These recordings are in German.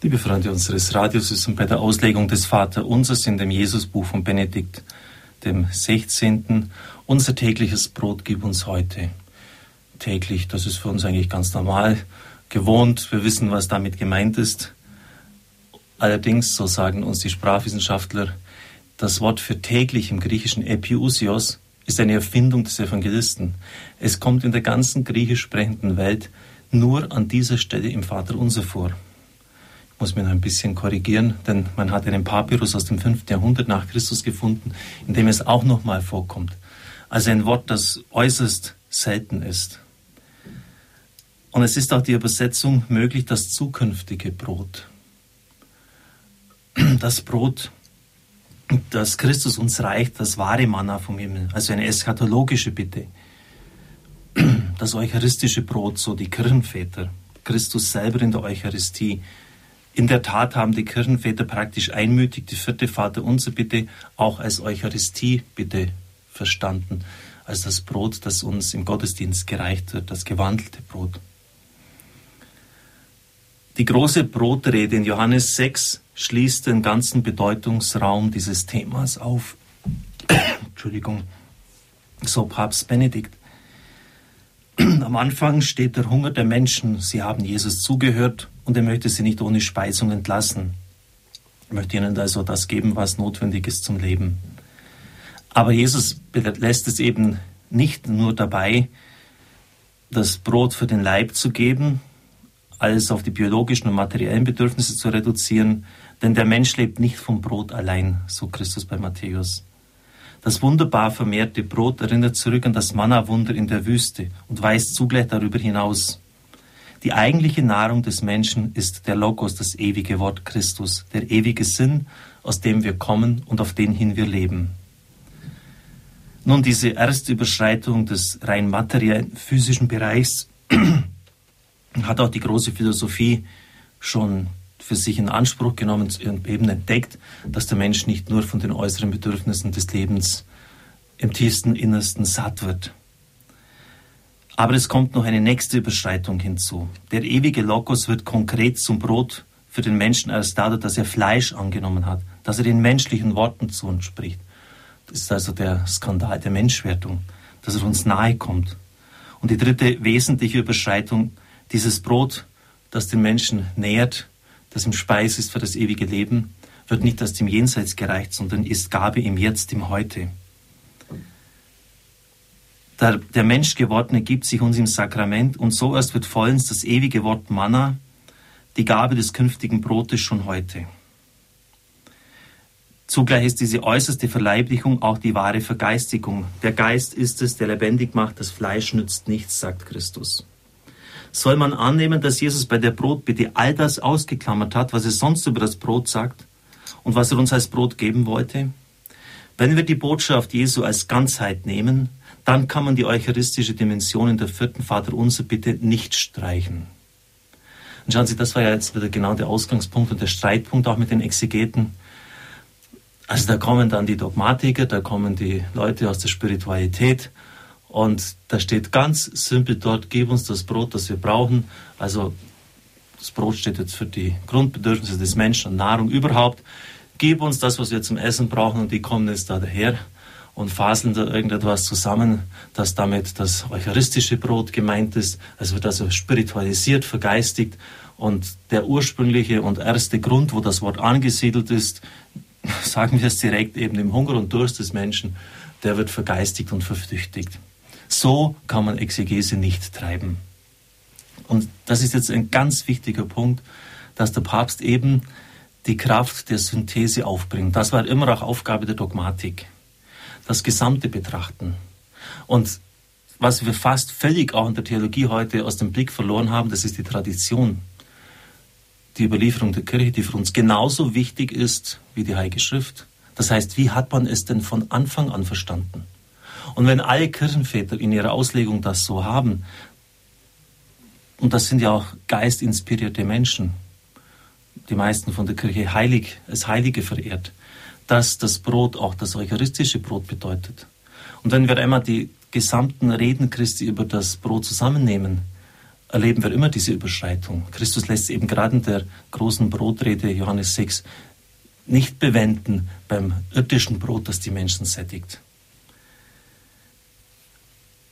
Liebe Freunde unseres Radios, wir sind bei der Auslegung des Vater Unsers in dem Jesusbuch von Benedikt, dem 16. Unser tägliches Brot gib uns heute. Täglich, das ist für uns eigentlich ganz normal, gewohnt. Wir wissen, was damit gemeint ist. Allerdings, so sagen uns die Sprachwissenschaftler, das Wort für täglich im griechischen Epiusios ist eine Erfindung des Evangelisten. Es kommt in der ganzen griechisch sprechenden Welt nur an dieser Stelle im Vater Unser vor muss mir noch ein bisschen korrigieren, denn man hat einen Papyrus aus dem 5. Jahrhundert nach Christus gefunden, in dem es auch nochmal vorkommt. Also ein Wort, das äußerst selten ist. Und es ist auch die Übersetzung möglich, das zukünftige Brot. Das Brot, das Christus uns reicht, das wahre Manna vom Himmel, also eine eschatologische Bitte. Das eucharistische Brot, so die Kirchenväter, Christus selber in der Eucharistie, in der Tat haben die Kirchenväter praktisch einmütig die vierte Vaterunser Bitte auch als Eucharistie Bitte verstanden, als das Brot, das uns im Gottesdienst gereicht wird, das gewandelte Brot. Die große Brotrede in Johannes 6 schließt den ganzen Bedeutungsraum dieses Themas auf. Entschuldigung, so Papst Benedikt. Am Anfang steht der Hunger der Menschen. Sie haben Jesus zugehört und er möchte sie nicht ohne Speisung entlassen. Er möchte ihnen also das geben, was notwendig ist zum Leben. Aber Jesus lässt es eben nicht nur dabei, das Brot für den Leib zu geben, alles auf die biologischen und materiellen Bedürfnisse zu reduzieren, denn der Mensch lebt nicht vom Brot allein, so Christus bei Matthäus. Das wunderbar vermehrte Brot erinnert zurück an das Manna-Wunder in der Wüste und weist zugleich darüber hinaus. Die eigentliche Nahrung des Menschen ist der Logos, das ewige Wort Christus, der ewige Sinn, aus dem wir kommen und auf den hin wir leben. Nun, diese erste Überschreitung des rein materiellen physischen Bereichs hat auch die große Philosophie schon für sich in Anspruch genommen und eben entdeckt, dass der Mensch nicht nur von den äußeren Bedürfnissen des Lebens im tiefsten Innersten satt wird. Aber es kommt noch eine nächste Überschreitung hinzu. Der ewige Logos wird konkret zum Brot für den Menschen erst dadurch, dass er Fleisch angenommen hat, dass er den menschlichen Worten zu uns spricht. Das ist also der Skandal der Menschwertung, dass er uns nahe kommt. Und die dritte wesentliche Überschreitung, dieses Brot, das den Menschen nährt, das im Speis ist für das ewige Leben, wird nicht aus dem Jenseits gereicht, sondern ist Gabe im Jetzt, im Heute. Der, der Menschgewordene gibt sich uns im Sakrament und so erst wird vollends das ewige Wort Manna, die Gabe des künftigen Brotes schon heute. Zugleich ist diese äußerste Verleiblichung auch die wahre Vergeistigung. Der Geist ist es, der lebendig macht, das Fleisch nützt nichts, sagt Christus soll man annehmen, dass Jesus bei der Brotbitte all das ausgeklammert hat, was er sonst über das Brot sagt und was er uns als Brot geben wollte? Wenn wir die Botschaft Jesu als Ganzheit nehmen, dann kann man die eucharistische Dimension in der vierten Vater unser Bitte nicht streichen. Und schauen Sie, das war ja jetzt wieder genau der Ausgangspunkt und der Streitpunkt auch mit den Exegeten. Also da kommen dann die Dogmatiker, da kommen die Leute aus der Spiritualität und da steht ganz simpel dort, gib uns das Brot, das wir brauchen. Also das Brot steht jetzt für die Grundbedürfnisse des Menschen und Nahrung überhaupt. Gib uns das, was wir zum Essen brauchen und die kommen jetzt da daher und faseln da irgendetwas zusammen, dass damit das eucharistische Brot gemeint ist. Es wird also spiritualisiert, vergeistigt und der ursprüngliche und erste Grund, wo das Wort angesiedelt ist, sagen wir es direkt eben im Hunger und Durst des Menschen, der wird vergeistigt und verflüchtigt. So kann man Exegese nicht treiben. Und das ist jetzt ein ganz wichtiger Punkt, dass der Papst eben die Kraft der Synthese aufbringt. Das war immer auch Aufgabe der Dogmatik. Das Gesamte betrachten. Und was wir fast völlig auch in der Theologie heute aus dem Blick verloren haben, das ist die Tradition. Die Überlieferung der Kirche, die für uns genauso wichtig ist wie die Heilige Schrift. Das heißt, wie hat man es denn von Anfang an verstanden? Und wenn alle Kirchenväter in ihrer Auslegung das so haben, und das sind ja auch geistinspirierte Menschen, die meisten von der Kirche heilig, als Heilige verehrt, dass das Brot auch das eucharistische Brot bedeutet. Und wenn wir einmal die gesamten Reden Christi über das Brot zusammennehmen, erleben wir immer diese Überschreitung. Christus lässt eben gerade in der großen Brotrede Johannes 6 nicht bewenden beim irdischen Brot, das die Menschen sättigt.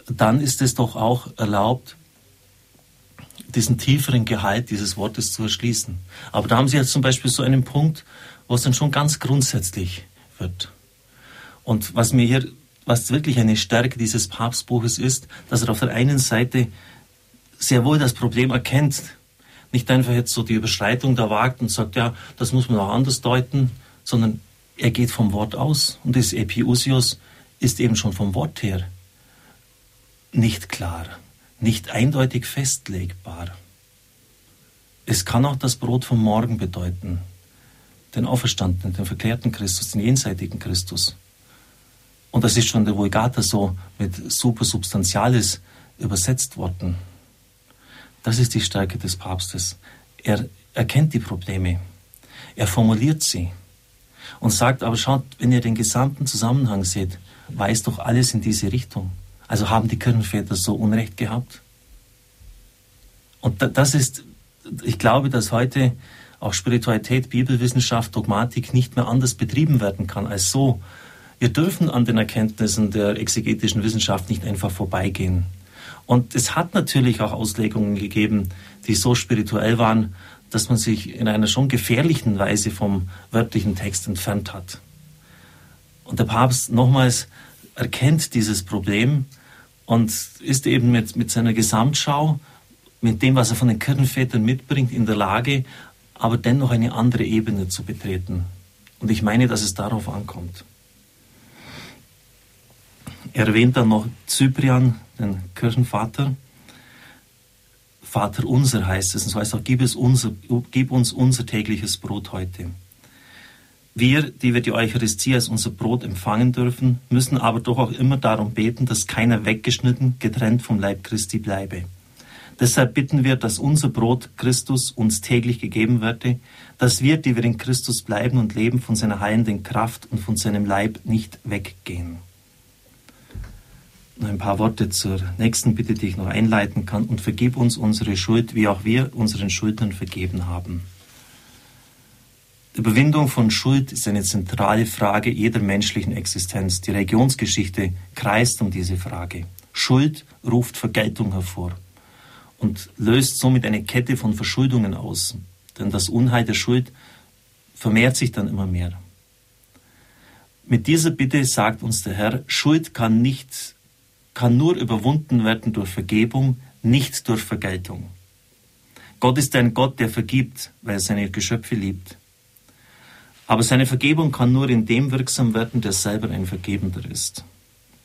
Dann ist es doch auch erlaubt, diesen tieferen Gehalt dieses Wortes zu erschließen. Aber da haben Sie jetzt zum Beispiel so einen Punkt, wo es dann schon ganz grundsätzlich wird. Und was mir hier, was wirklich eine Stärke dieses Papstbuches ist, dass er auf der einen Seite sehr wohl das Problem erkennt, nicht einfach jetzt so die Überschreitung da wagt und sagt, ja, das muss man auch anders deuten, sondern er geht vom Wort aus. Und das Epiusios ist eben schon vom Wort her nicht klar, nicht eindeutig festlegbar. Es kann auch das Brot vom Morgen bedeuten, den Auferstandenen, den verklärten Christus, den jenseitigen Christus. Und das ist schon der Vulgata so mit Supersubstantialis übersetzt worden. Das ist die Stärke des Papstes. Er erkennt die Probleme, er formuliert sie und sagt, aber schaut, wenn ihr den gesamten Zusammenhang seht, weist doch alles in diese Richtung. Also haben die Kirchenväter so Unrecht gehabt? Und das ist, ich glaube, dass heute auch Spiritualität, Bibelwissenschaft, Dogmatik nicht mehr anders betrieben werden kann als so. Wir dürfen an den Erkenntnissen der exegetischen Wissenschaft nicht einfach vorbeigehen. Und es hat natürlich auch Auslegungen gegeben, die so spirituell waren, dass man sich in einer schon gefährlichen Weise vom wörtlichen Text entfernt hat. Und der Papst nochmals erkennt dieses Problem und ist eben mit, mit seiner Gesamtschau, mit dem, was er von den Kirchenvätern mitbringt, in der Lage, aber dennoch eine andere Ebene zu betreten. Und ich meine, dass es darauf ankommt. Er erwähnt dann noch Cyprian, den Kirchenvater. Vater unser heißt es, und so heißt auch, gib, es unser, gib uns unser tägliches Brot heute. Wir, die wir die Eucharistie als unser Brot empfangen dürfen, müssen aber doch auch immer darum beten, dass keiner weggeschnitten, getrennt vom Leib Christi bleibe. Deshalb bitten wir, dass unser Brot Christus uns täglich gegeben werde, dass wir, die wir in Christus bleiben und leben, von seiner heilenden Kraft und von seinem Leib nicht weggehen. Noch ein paar Worte zur nächsten Bitte, die ich noch einleiten kann. Und vergib uns unsere Schuld, wie auch wir unseren Schuldnern vergeben haben. Überwindung von Schuld ist eine zentrale Frage jeder menschlichen Existenz. Die Religionsgeschichte kreist um diese Frage. Schuld ruft Vergeltung hervor und löst somit eine Kette von Verschuldungen aus. Denn das Unheil der Schuld vermehrt sich dann immer mehr. Mit dieser Bitte sagt uns der Herr, Schuld kann nicht kann nur überwunden werden durch Vergebung, nicht durch Vergeltung. Gott ist ein Gott, der vergibt, weil er seine Geschöpfe liebt. Aber seine Vergebung kann nur in dem wirksam werden, der selber ein Vergebender ist.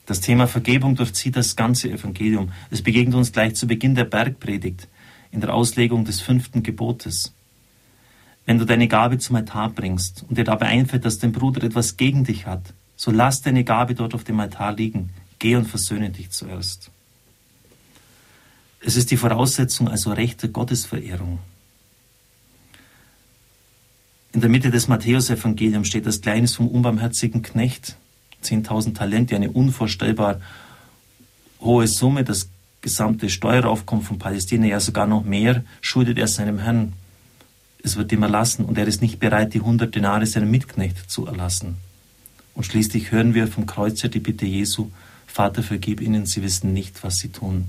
Das Thema Vergebung durchzieht das ganze Evangelium. Es begegnet uns gleich zu Beginn der Bergpredigt, in der Auslegung des fünften Gebotes. Wenn du deine Gabe zum Altar bringst und dir dabei einfällt, dass dein Bruder etwas gegen dich hat, so lass deine Gabe dort auf dem Altar liegen. Geh und versöhne dich zuerst. Es ist die Voraussetzung also rechte Gottesverehrung. In der Mitte des Matthäusevangeliums steht das Gleichnis vom unbarmherzigen Knecht. 10.000 Talente, eine unvorstellbar hohe Summe, das gesamte Steueraufkommen von Palästina, ja sogar noch mehr, schuldet er seinem Herrn. Es wird ihm erlassen und er ist nicht bereit, die 100 Denare seinem Mitknecht zu erlassen. Und schließlich hören wir vom Kreuzer die Bitte Jesu, Vater, vergib ihnen, sie wissen nicht, was sie tun.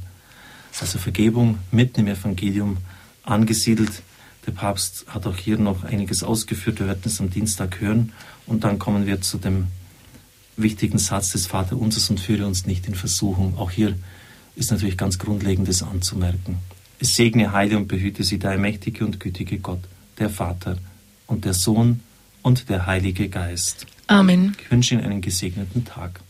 Also Vergebung mitten im Evangelium angesiedelt. Der Papst hat auch hier noch einiges ausgeführt. Wir werden es am Dienstag hören. Und dann kommen wir zu dem wichtigen Satz des Vater Unseres und führe uns nicht in Versuchung. Auch hier ist natürlich ganz Grundlegendes anzumerken. Es segne, heile und behüte sie, der allmächtige und gütige Gott, der Vater und der Sohn und der Heilige Geist. Amen. Ich wünsche Ihnen einen gesegneten Tag.